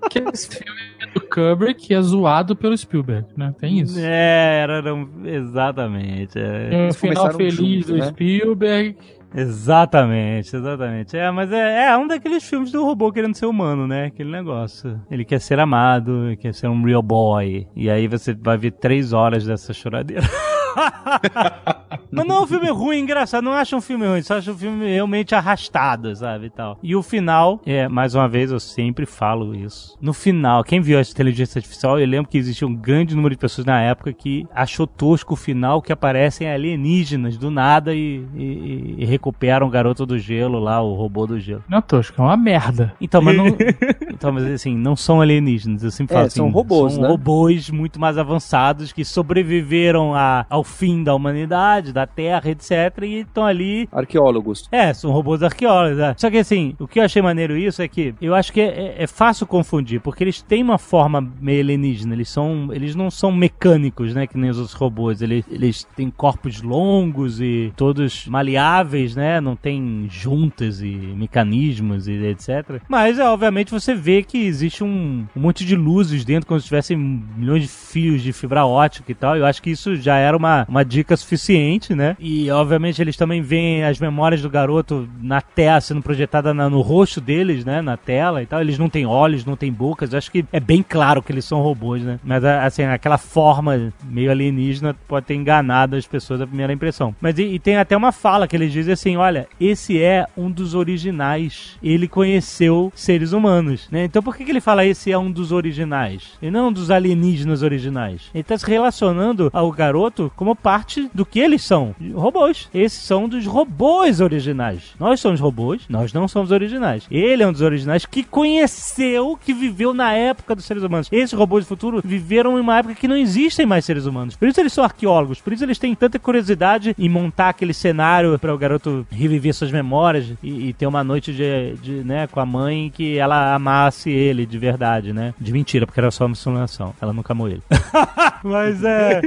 que esse filme é do Kubrick é zoado pelo Spielberg, né? Tem isso. É, era, era um- exatamente. é. Tem um final feliz junto, do né? Spielberg. Exatamente, exatamente. É, mas é, é um daqueles filmes do robô querendo ser humano, né? Aquele negócio. Ele quer ser amado, quer ser um real boy. E aí você vai ver três horas dessa choradeira. Mas não é um filme ruim, engraçado. Não acho um filme ruim, só acho um filme realmente arrastado, sabe? E, tal. e o final, é, mais uma vez, eu sempre falo isso. No final, quem viu a inteligência artificial, eu lembro que existia um grande número de pessoas na época que achou tosco o final que aparecem alienígenas do nada e, e- e recuperam o garoto do gelo lá, o robô do gelo. Não é tosco, é uma merda. Então, mas não. então, mas assim, não são alienígenas. Eu sempre É, falo assim. são robôs, são né? robôs muito mais avançados que sobreviveram a- ao fim da humanidade, da Terra, etc. E estão ali. Arqueólogos. É, são robôs arqueólogos. é. Só que assim, o que eu achei maneiro isso é que eu acho que é, é fácil confundir, porque eles têm uma forma meio alienígena. Eles são. Eles não são mecânicos, né? Que nem os outros robôs. Eles, eles têm corpos longos e todos maleáveis, né? Não tem juntas e mecanismos e etc. Mas, é, obviamente, você vê que existe um, um monte de luzes dentro, como se tivessem milhões de fios de fibra ótica e tal. Eu acho que isso já era uma, uma dica suficiente, né? E, obviamente, eles também veem as memórias do garoto na tela, sendo projetada na- no rosto deles, né? Na tela e tal. Eles não têm olhos, não têm bocas. Eu acho que é bem claro que eles são robôs, né? Mas, a- assim, aquela forma meio alienígena pode ter enganado as pessoas à primeira impressão. Mas e, e tem até uma fala que eles dizem assim: olha, esse é um dos originais. Ele conheceu seres humanos, né? Então por que, que ele fala esse é um dos originais? E não um dos alienígenas originais? Ele tá se relacionando ao garoto como como parte do que eles são, robôs. Esses são dos robôs originais. Nós somos robôs, nós não somos originais. Ele é um dos originais que conheceu, que viveu na época dos seres humanos. Esses robôs do futuro viveram em uma época que não existem mais seres humanos. Por isso eles são arqueólogos, por isso eles têm tanta curiosidade em montar aquele cenário para o garoto reviver suas memórias e, e ter uma noite de, de, né, com a mãe que ela amasse ele de verdade, né? De mentira, porque era só uma simulação. Ela nunca amou ele. Mas é.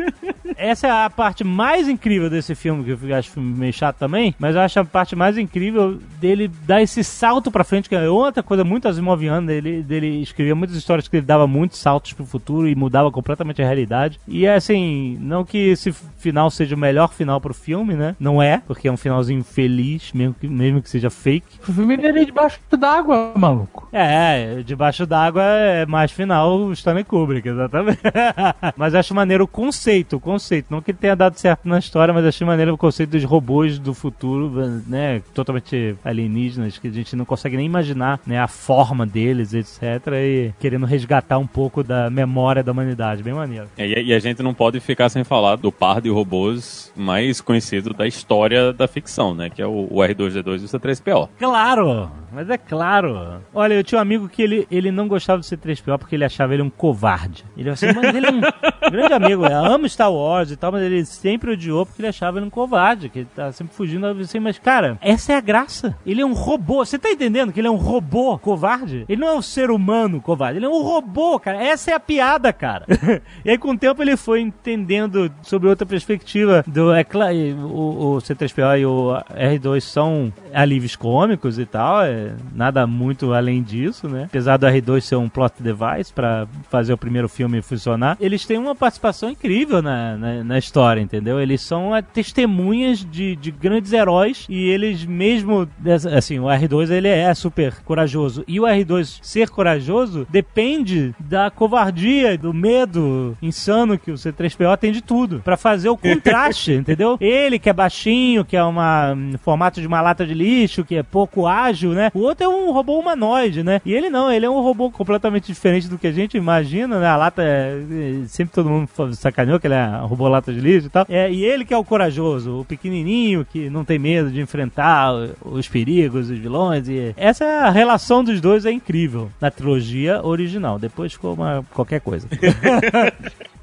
Essa é a parte mais incrível desse filme, que eu acho meio chato também, mas eu acho a parte mais incrível dele dar esse salto pra frente, que é outra coisa muito asimoviana dele, dele escrevia muitas histórias que ele dava muitos saltos pro futuro e mudava completamente a realidade. E é assim, não que esse final seja o melhor final pro filme, né? Não é, porque é um finalzinho feliz, mesmo que, mesmo que seja fake. O filme dele é debaixo d'água, maluco. É, debaixo d'água é mais final o Stanley Kubrick, exatamente. mas eu acho maneiro o conceito, o conceito. Não que tenha dado certo na história, mas achei maneiro o conceito dos robôs do futuro, né? Totalmente alienígenas, que a gente não consegue nem imaginar, né? A forma deles, etc. E querendo resgatar um pouco da memória da humanidade. Bem maneiro. É, E, a gente não pode ficar sem falar do par de robôs mais conhecido da história da ficção, né? Que é o, o R2D2 e o C3PO. Claro! Mas é claro. Olha, eu tinha um amigo que ele, ele não gostava do C3PO porque ele achava ele um covarde. Ele assim, mas ele é um grande amigo, eu amo Star Wars e tal, mas ele sempre odiou porque ele achava ele um covarde, que ele tá sempre fugindo assim, mas cara, essa é a graça. Ele é um robô. Você tá entendendo que ele é um robô covarde? Ele não é um ser humano covarde, ele é um robô, cara. Essa é a piada, cara. e aí com o tempo ele foi entendendo sobre outra perspectiva do é claro, o, o C3PO e o R2 são alívios cômicos e tal, é nada muito além disso, né? Apesar do R2 ser um plot device pra fazer o primeiro filme funcionar, eles têm uma participação incrível na, na, na história, entendeu? Eles são é, testemunhas de, de grandes heróis e eles mesmo, assim, o R2 ele é super corajoso e o R2 ser corajoso depende da covardia, do medo insano que o C3PO tem de tudo, Pra fazer o contraste, entendeu? Ele que é baixinho, que é uma um formato de uma lata de lixo, que é pouco ágil, né? O outro é um robô humanoide, né? E ele não, ele é um robô completamente diferente do que a gente imagina, né? A lata é, é- sempre todo mundo sacaneou que ele é um robô lata de lixo e tal. É, e ele que é o corajoso, o pequenininho que não tem medo de enfrentar os perigos, os vilões e essa é relação dos dois é incrível na trilogia original. Depois ficou uma qualquer coisa.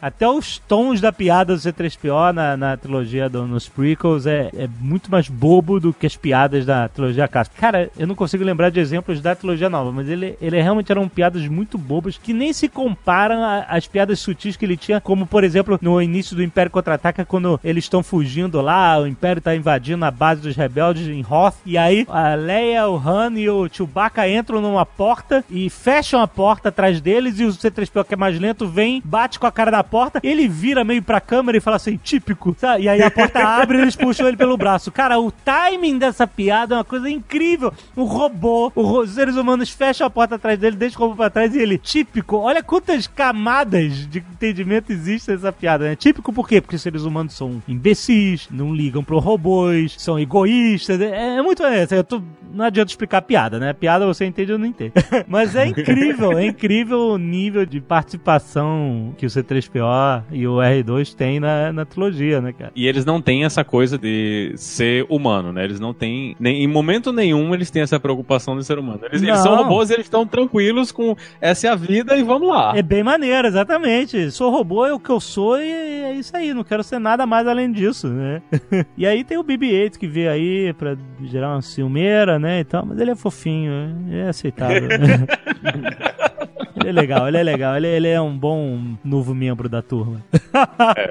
Até os tons da piada do C3PO na, na trilogia do, nos prequels é, é muito mais bobo do que as piadas da trilogia clássica. Cara, eu não consigo lembrar de exemplos da trilogia nova, mas ele, ele realmente eram piadas muito bobas que nem se comparam às piadas sutis que ele tinha, como por exemplo no início do Império Contra-Ataca, quando eles estão fugindo lá, o Império tá invadindo a base dos rebeldes em Hoth, e aí a Leia, o Han e o Chewbacca entram numa porta e fecham a porta atrás deles e o C3PO que é mais lento vem, bate com a cara na porta, ele vira meio pra câmera e fala assim, típico, sabe? E aí a porta abre e eles puxam ele pelo braço. Cara, o timing dessa piada é uma coisa incrível. O robô, os seres humanos fecham a porta atrás dele, deixam o robô pra trás e ele, típico. Olha quantas camadas de entendimento existem nessa piada, né? Típico por quê? Porque os seres humanos são imbecis, não ligam pro robôs, são egoístas. É, é muito. É, eu tô- não adianta explicar piada, né? Piada você entende ou não entende. Mas é incrível, é incrível o nível de participação que o C3PO e o R2 têm na, na trilogia, né, cara? E eles não têm essa coisa de ser humano, né? Eles não têm. Nem, em momento nenhum eles têm essa preocupação de ser humano. Eles, eles são robôs e eles estão tranquilos com essa é a vida e vamos lá. É bem maneiro, exatamente. Sou robô, é o que eu sou e é isso aí. Não quero ser nada mais além disso, né? e aí tem o BB-8 que veio aí pra gerar uma ciumeira, né, e tal. Mas ele é fofinho, é aceitável. ele é legal, ele é legal. Ele, ele é um bom novo membro da turma. É,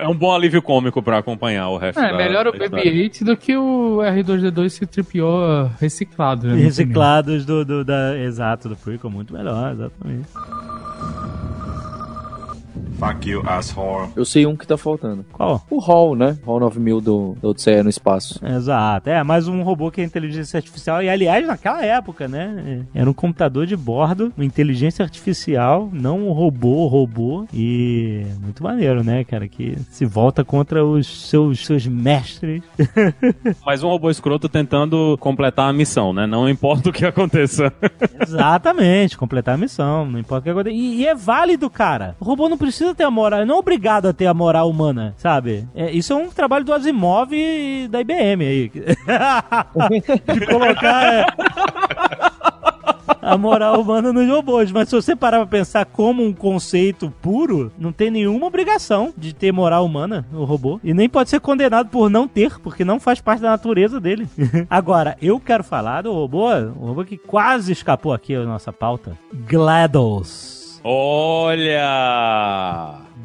é- é um bom alívio cômico pra acompanhar o resto É, da melhor o da história. BB-8 do que o R2D2 se tripiou reciclado. né, Reciclados do, do- da, exato, do prequel, muito melhor, exatamente. Fuck you, asshole. Eu sei um que tá faltando. Qual? O Hall, né? Hall 9000 do, do Odisseia no espaço. Exato, é mais um robô que é inteligência artificial. E aliás, naquela época, né? Era um computador de bordo, uma inteligência artificial, não um robô, robô. E muito maneiro, né, cara? Que se volta contra os seus, seus mestres. Mas um robô escroto tentando completar a missão, né? Não importa o que aconteça. Exatamente, completar a missão, não importa o que aconteça. E, e é válido, cara. O robô não precisa precisa ter a moral, não é obrigado a ter a moral humana, sabe? É, isso é um trabalho do Asimov e da IBM aí. De colocar é, a moral humana nos robôs. Mas se você parar pra pensar como um conceito puro, não tem nenhuma obrigação de ter moral humana o robô. E nem pode ser condenado por não ter, porque não faz parte da natureza dele. Agora, eu quero falar do robô, o robô que quase escapou aqui da nossa pauta. GLaDOS. Olha!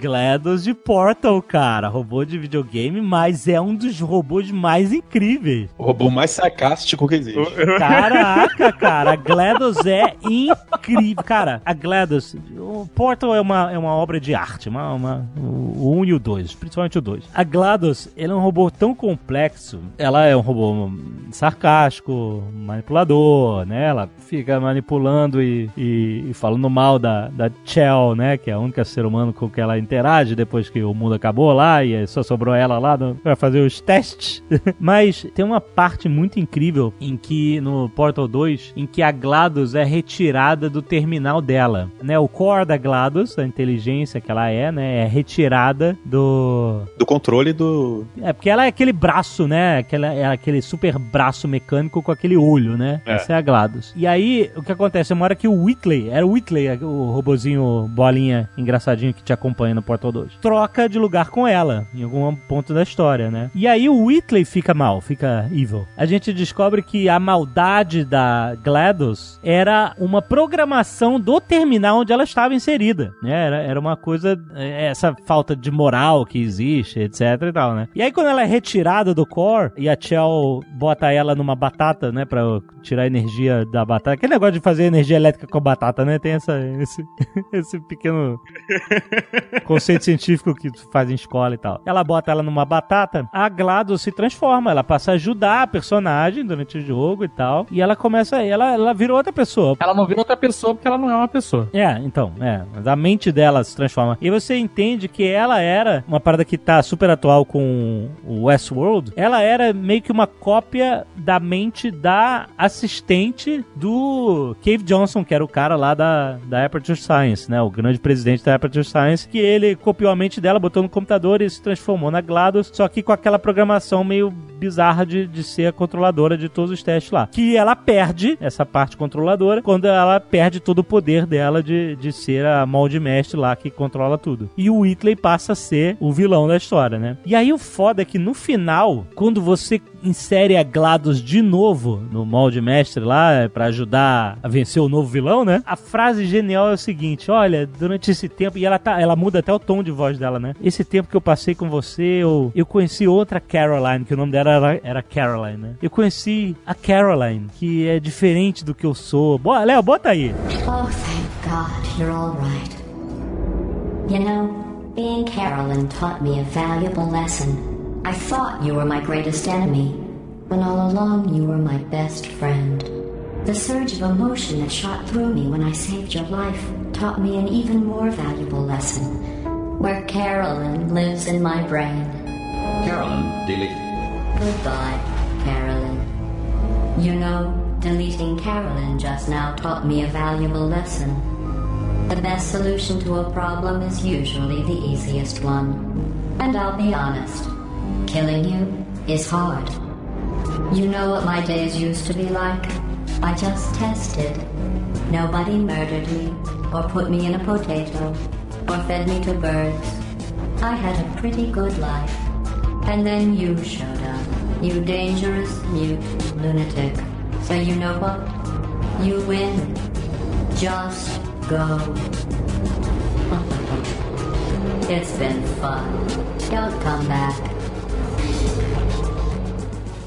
GLaDOS de Portal, cara. Robô de videogame, mas é um dos robôs mais incríveis. O robô mais sarcástico que existe. Caraca, cara, a GLaDOS é incrível. Cara, a GLaDOS, o Portal é uma, é uma obra de arte, uma, uma, o 1 e o 2, principalmente o 2. A GLaDOS, ela é um robô tão complexo, ela é um robô sarcástico, manipulador, né? Ela fica manipulando e, e, e falando mal da, da Chell, né? Que é a única ser humano com que ela interage depois que o mundo acabou lá e só sobrou ela lá no, pra fazer os testes. Mas tem uma parte muito incrível em que no Portal 2, em que a GLaDOS é retirada do terminal dela, né? O core da GLaDOS, a inteligência que ela é, né, é retirada do Do controle do. é porque ela é aquele braço, né? Aquela, é aquele super braço mecânico com aquele olho, né? É. Essa é a GLaDOS. E aí, o que acontece? Uma hora que o Whitley, era o Whitley, o robozinho bolinha engraçadinho que te acompanha no Portal 2, troca de lugar com ela, em algum ponto da história, né? E aí o Whitley fica mal, fica evil. A gente descobre que a maldade da GLaDOS era uma programação do terminal onde ela estava inserida, né? Era, era uma coisa, é, essa falta de moral que existe, etc e tal, né? E aí quando ela é retirada do core e a Chell bota ela numa batata, né, pra tirar a energia da batata, aquele negócio de fazer energia elétrica com a batata, né? Tem essa, esse, esse pequeno conceito científico que faz em escola e tal. Ela bota ela numa batata, a GLaDOS se transforma, ela passa a ajudar a personagem durante o jogo e tal, e ela começa, ela, ela vira outra pessoa. Ela não vira outra pessoa porque ela não é uma pessoa. É, então, é. Mas a mente dela se transforma. E você entende que ela era uma parada que tá super atual com o Westworld. Ela era meio que uma cópia da mente da assistente do Cave Johnson, que era o cara lá da, da Aperture Science, né? O grande presidente da Aperture Science, que ele copiou a mente dela, botou no computador e se transformou na GLaDOS, só que com aquela programação meio bizarra de, de ser a controladora de todos os testes lá. Que ela perde essa parte controladora quando ela perde todo o poder dela de, de ser a molde mestre lá que controla tudo. E o Whitley passa a ser o vilão da história, né? E aí o foda é que no final, quando você insere a GLaDOS de novo no molde mestre lá, pra ajudar a vencer o novo vilão, né? A frase genial é o seguinte: olha, durante esse tempo, e ela tá, ela muda até o tom de voz dela, né? Esse tempo que eu passei com você, eu, eu conheci outra Caroline, que o nome dela era, era Caroline, né? Eu conheci a Caroline, que é diferente do que eu sou. Boa, Léo, bota aí. Oh, thank God, you're all right. You know, being Carolyn taught me a valuable lesson. I thought you were my greatest enemy, when all along you were my best friend. The surge of emotion that shot through me when I saved your life taught me an even more valuable lesson, where Carolyn lives in my brain. Carolyn, delete. Goodbye, Carolyn. You know, deleting Carolyn just now taught me a valuable lesson. The best solution to a problem is usually the easiest one. And I'll be honest, killing you is hard. You know what my days used to be like? I just tested. Nobody murdered me, or put me in a potato, or fed me to birds. I had a pretty good life. And then you showed up. You dangerous, mute lunatic. So you know what? You win. Just go. it's been fun. Don't come back.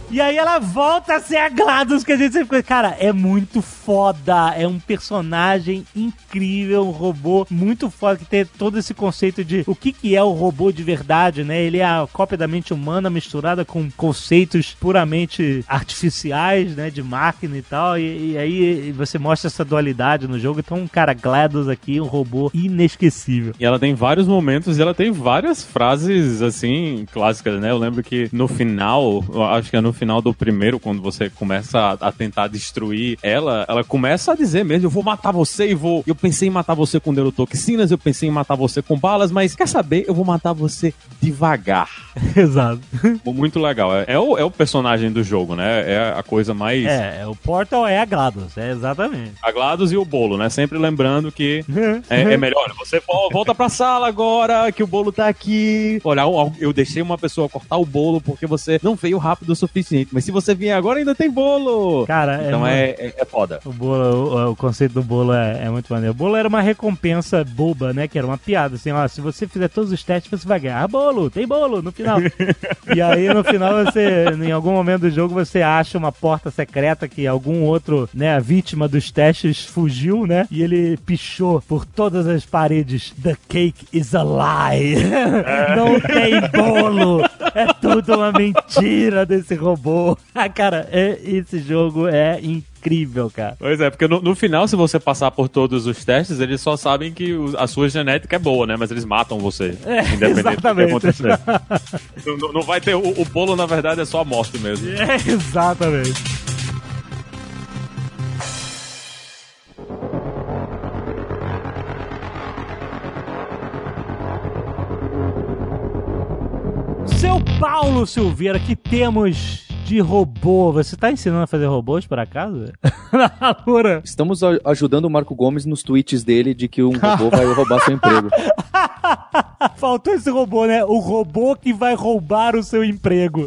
E aí ela volta a ser a GLaDOS que a gente sempre... Cara, é muito foda. É um personagem incrível, um robô muito foda, que tem todo esse conceito de o que, que é o robô de verdade, né? Ele é a cópia da mente humana misturada com conceitos puramente artificiais, né? De máquina e tal. E, e aí você mostra essa dualidade no jogo. Então, cara, GLaDOS aqui, um robô inesquecível. E ela tem vários momentos e ela tem várias frases, assim, clássicas, né? Eu lembro que no final, acho que é no final do primeiro, quando você começa a, a tentar destruir ela, ela começa a dizer mesmo, eu vou matar você e vou... Eu pensei em matar você com neurotoxinas, eu pensei em matar você com balas, mas quer saber? Eu vou matar você devagar. Exato. Muito legal. É, é o, é o personagem do jogo, né? É a coisa mais... É, é, o Portal é a GLaDOS, é exatamente. A GLaDOS e o bolo, né? Sempre lembrando que é, é melhor. Você vo- volta pra sala agora, que o bolo tá aqui. Olha, eu- eu deixei uma pessoa cortar o bolo porque você não veio rápido o suficiente. Mas se você vier agora, ainda tem bolo. Cara, é então é, é, é foda. O bolo, o, o conceito do bolo é, é muito maneiro. O bolo era uma recompensa boba, né? Que era uma piada, assim, ó, se você fizer todos os testes, você vai ganhar bolo, tem bolo no final. e aí, no final, você, em algum momento do jogo, você acha uma porta secreta que algum outro, né, a vítima dos testes fugiu, né? E ele pichou por todas as paredes. The cake is a lie. Não tem bolo. É tudo uma mentira desse robô. Ah, cara, é, esse jogo é incrível, cara. Pois é, porque no, no final, se você passar por todos os testes, eles só sabem que o- a sua genética é boa, né? Mas eles matam você. É, independente exatamente. do que acontecer. não, não- não vai ter. O, o bolo, na verdade, é só a morte mesmo. É, exatamente. Seu Paulo Silveira, que temos de robô? Você tá ensinando a fazer robôs, por acaso? Na Lura. Estamos a- ajudando o Marco Gomes nos tweets dele de que um robô vai roubar seu emprego. Faltou esse robô, né? O robô que vai roubar o seu emprego.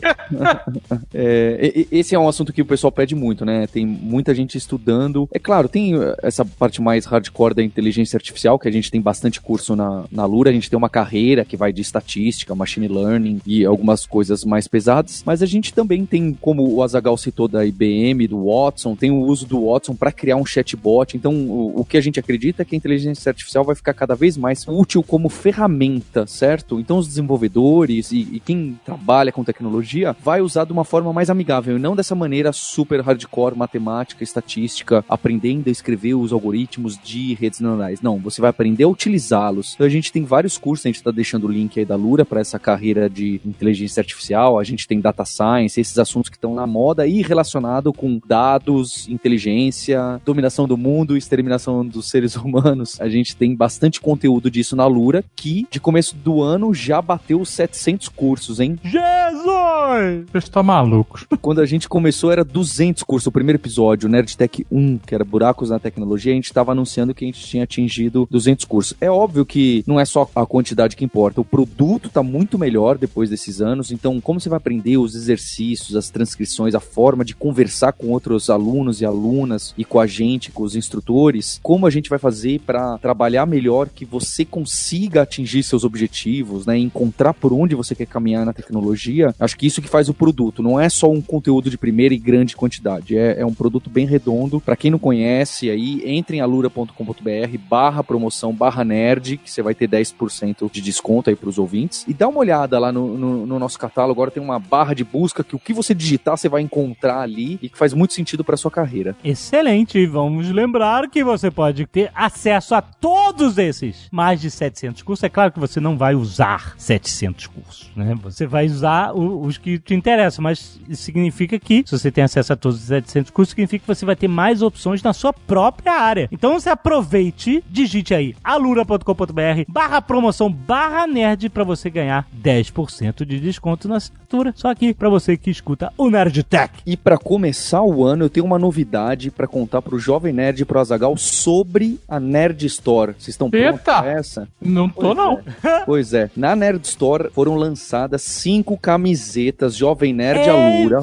É, esse é um assunto que o pessoal pede muito, né? Tem muita gente estudando. É claro, tem eh, essa parte mais hardcore da inteligência artificial, que a gente tem bastante curso na, na Lura. A gente tem uma carreira que vai de estatística, machine learning e algumas coisas mais pesadas. Mas a gente também tem, como o Azagal citou da IBM, do Watson, tem o uso do Watson para criar um chatbot. Então, o, o que a gente acredita é que a inteligência artificial vai ficar cada vez mais útil como ferramenta, certo? Então, os desenvolvedores e, e quem trabalha com tecnologia vai usar de uma forma mais amigável e não dessa maneira super hardcore, matemática, estatística, aprendendo a escrever os algoritmos de redes neurais. Não, você vai aprender a utilizá-los. Então, a gente tem vários cursos, a gente está deixando o link aí da Lura para essa carreira de inteligência artificial, a gente tem data science, esses assuntos que estão na moda e relacionado com dados, inteligência, dominação do mundo, exterminação dos seres humanos. A gente tem bastante conteúdo disso na Lura, que de começo do ano já bateu os 700 cursos, hein? Jesus! Vocês estão malucos. Quando a gente começou era 200 cursos, o primeiro episódio, o Nerdtech 1, que era Buracos na Tecnologia, a gente estava anunciando que a gente tinha atingido 200 cursos. É óbvio que não é só a quantidade que importa, o produto está muito melhor depois desses anos, então como você vai aprender os exercícios, as transcrições, a forma de conversar com outros alunos e alunas e com a gente, com os instrutores, como a gente vai fazer para trabalhar melhor que você consiga atingir seus objetivos, né, encontrar por onde você quer caminhar na tecnologia, acho que isso que faz o produto, não é só um conteúdo de primeira e grande quantidade, é, é um produto bem redondo. Para quem não conhece, aí entre em alura.com.br barra promoção barra nerd, que você vai ter 10% de desconto aí para os ouvintes. E dá uma olhada lá no, no- no nosso catálogo, agora tem uma barra de busca que o que você digitar você vai encontrar ali e que faz muito sentido para sua carreira. Excelente, vamos lembrar que você pode ter acesso a todos esses mais de 700 cursos. É claro que você não vai usar 700 cursos, né? Você vai usar os que te interessam, mas isso significa que, se você tem acesso a todos os 700 cursos, significa que você vai ter mais opções na sua própria área. Então você aproveite, digite aí alura.com.br barra promoção barra nerd para você ganhar 10% de desconto na assinatura. Só aqui para você que escuta o Nerd Tech. E para começar o ano, eu tenho uma novidade para contar pro Jovem Nerd e pro Azagal sobre a Nerd Store. Vocês estão prontos Eita! pra essa? Não tô, não. Pois é. Na Nerd Store foram lançadas cinco camisetas Jovem Nerd É Alura,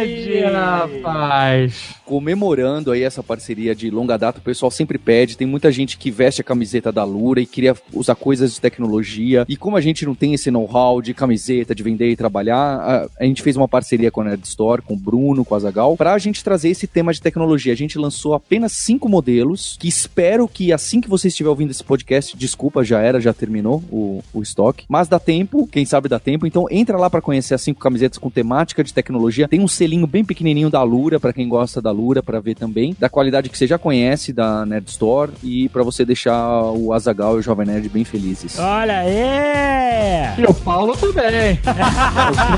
Aí, rapaz. comemorando aí essa parceria de longa data. O pessoal sempre pede, tem muita gente que veste a camiseta da Alura e queria usar coisas de tecnologia. E como a gente não tem esse know-how de camiseta, de vender e trabalhar, a, a gente fez uma parceria com a Nerd Store, com o Bruno, com a Zagal, pra gente trazer esse tema de tecnologia. A gente lançou apenas cinco modelos, que espero que assim que você estiver ouvindo esse podcast, desculpa, já era, já terminou o, o estoque, mas dá tempo, quem sabe dá tempo, então entra lá pra conhecer as cinco camisetas com temática de tecnologia. Tem um selinho bem pequenininho da Lura, pra quem gosta da Lura, pra ver também, da qualidade que você já conhece da Nerd Store e pra você deixar o Azagal e o Jovem Nerd bem felizes. Olha aí! E o Paulo também.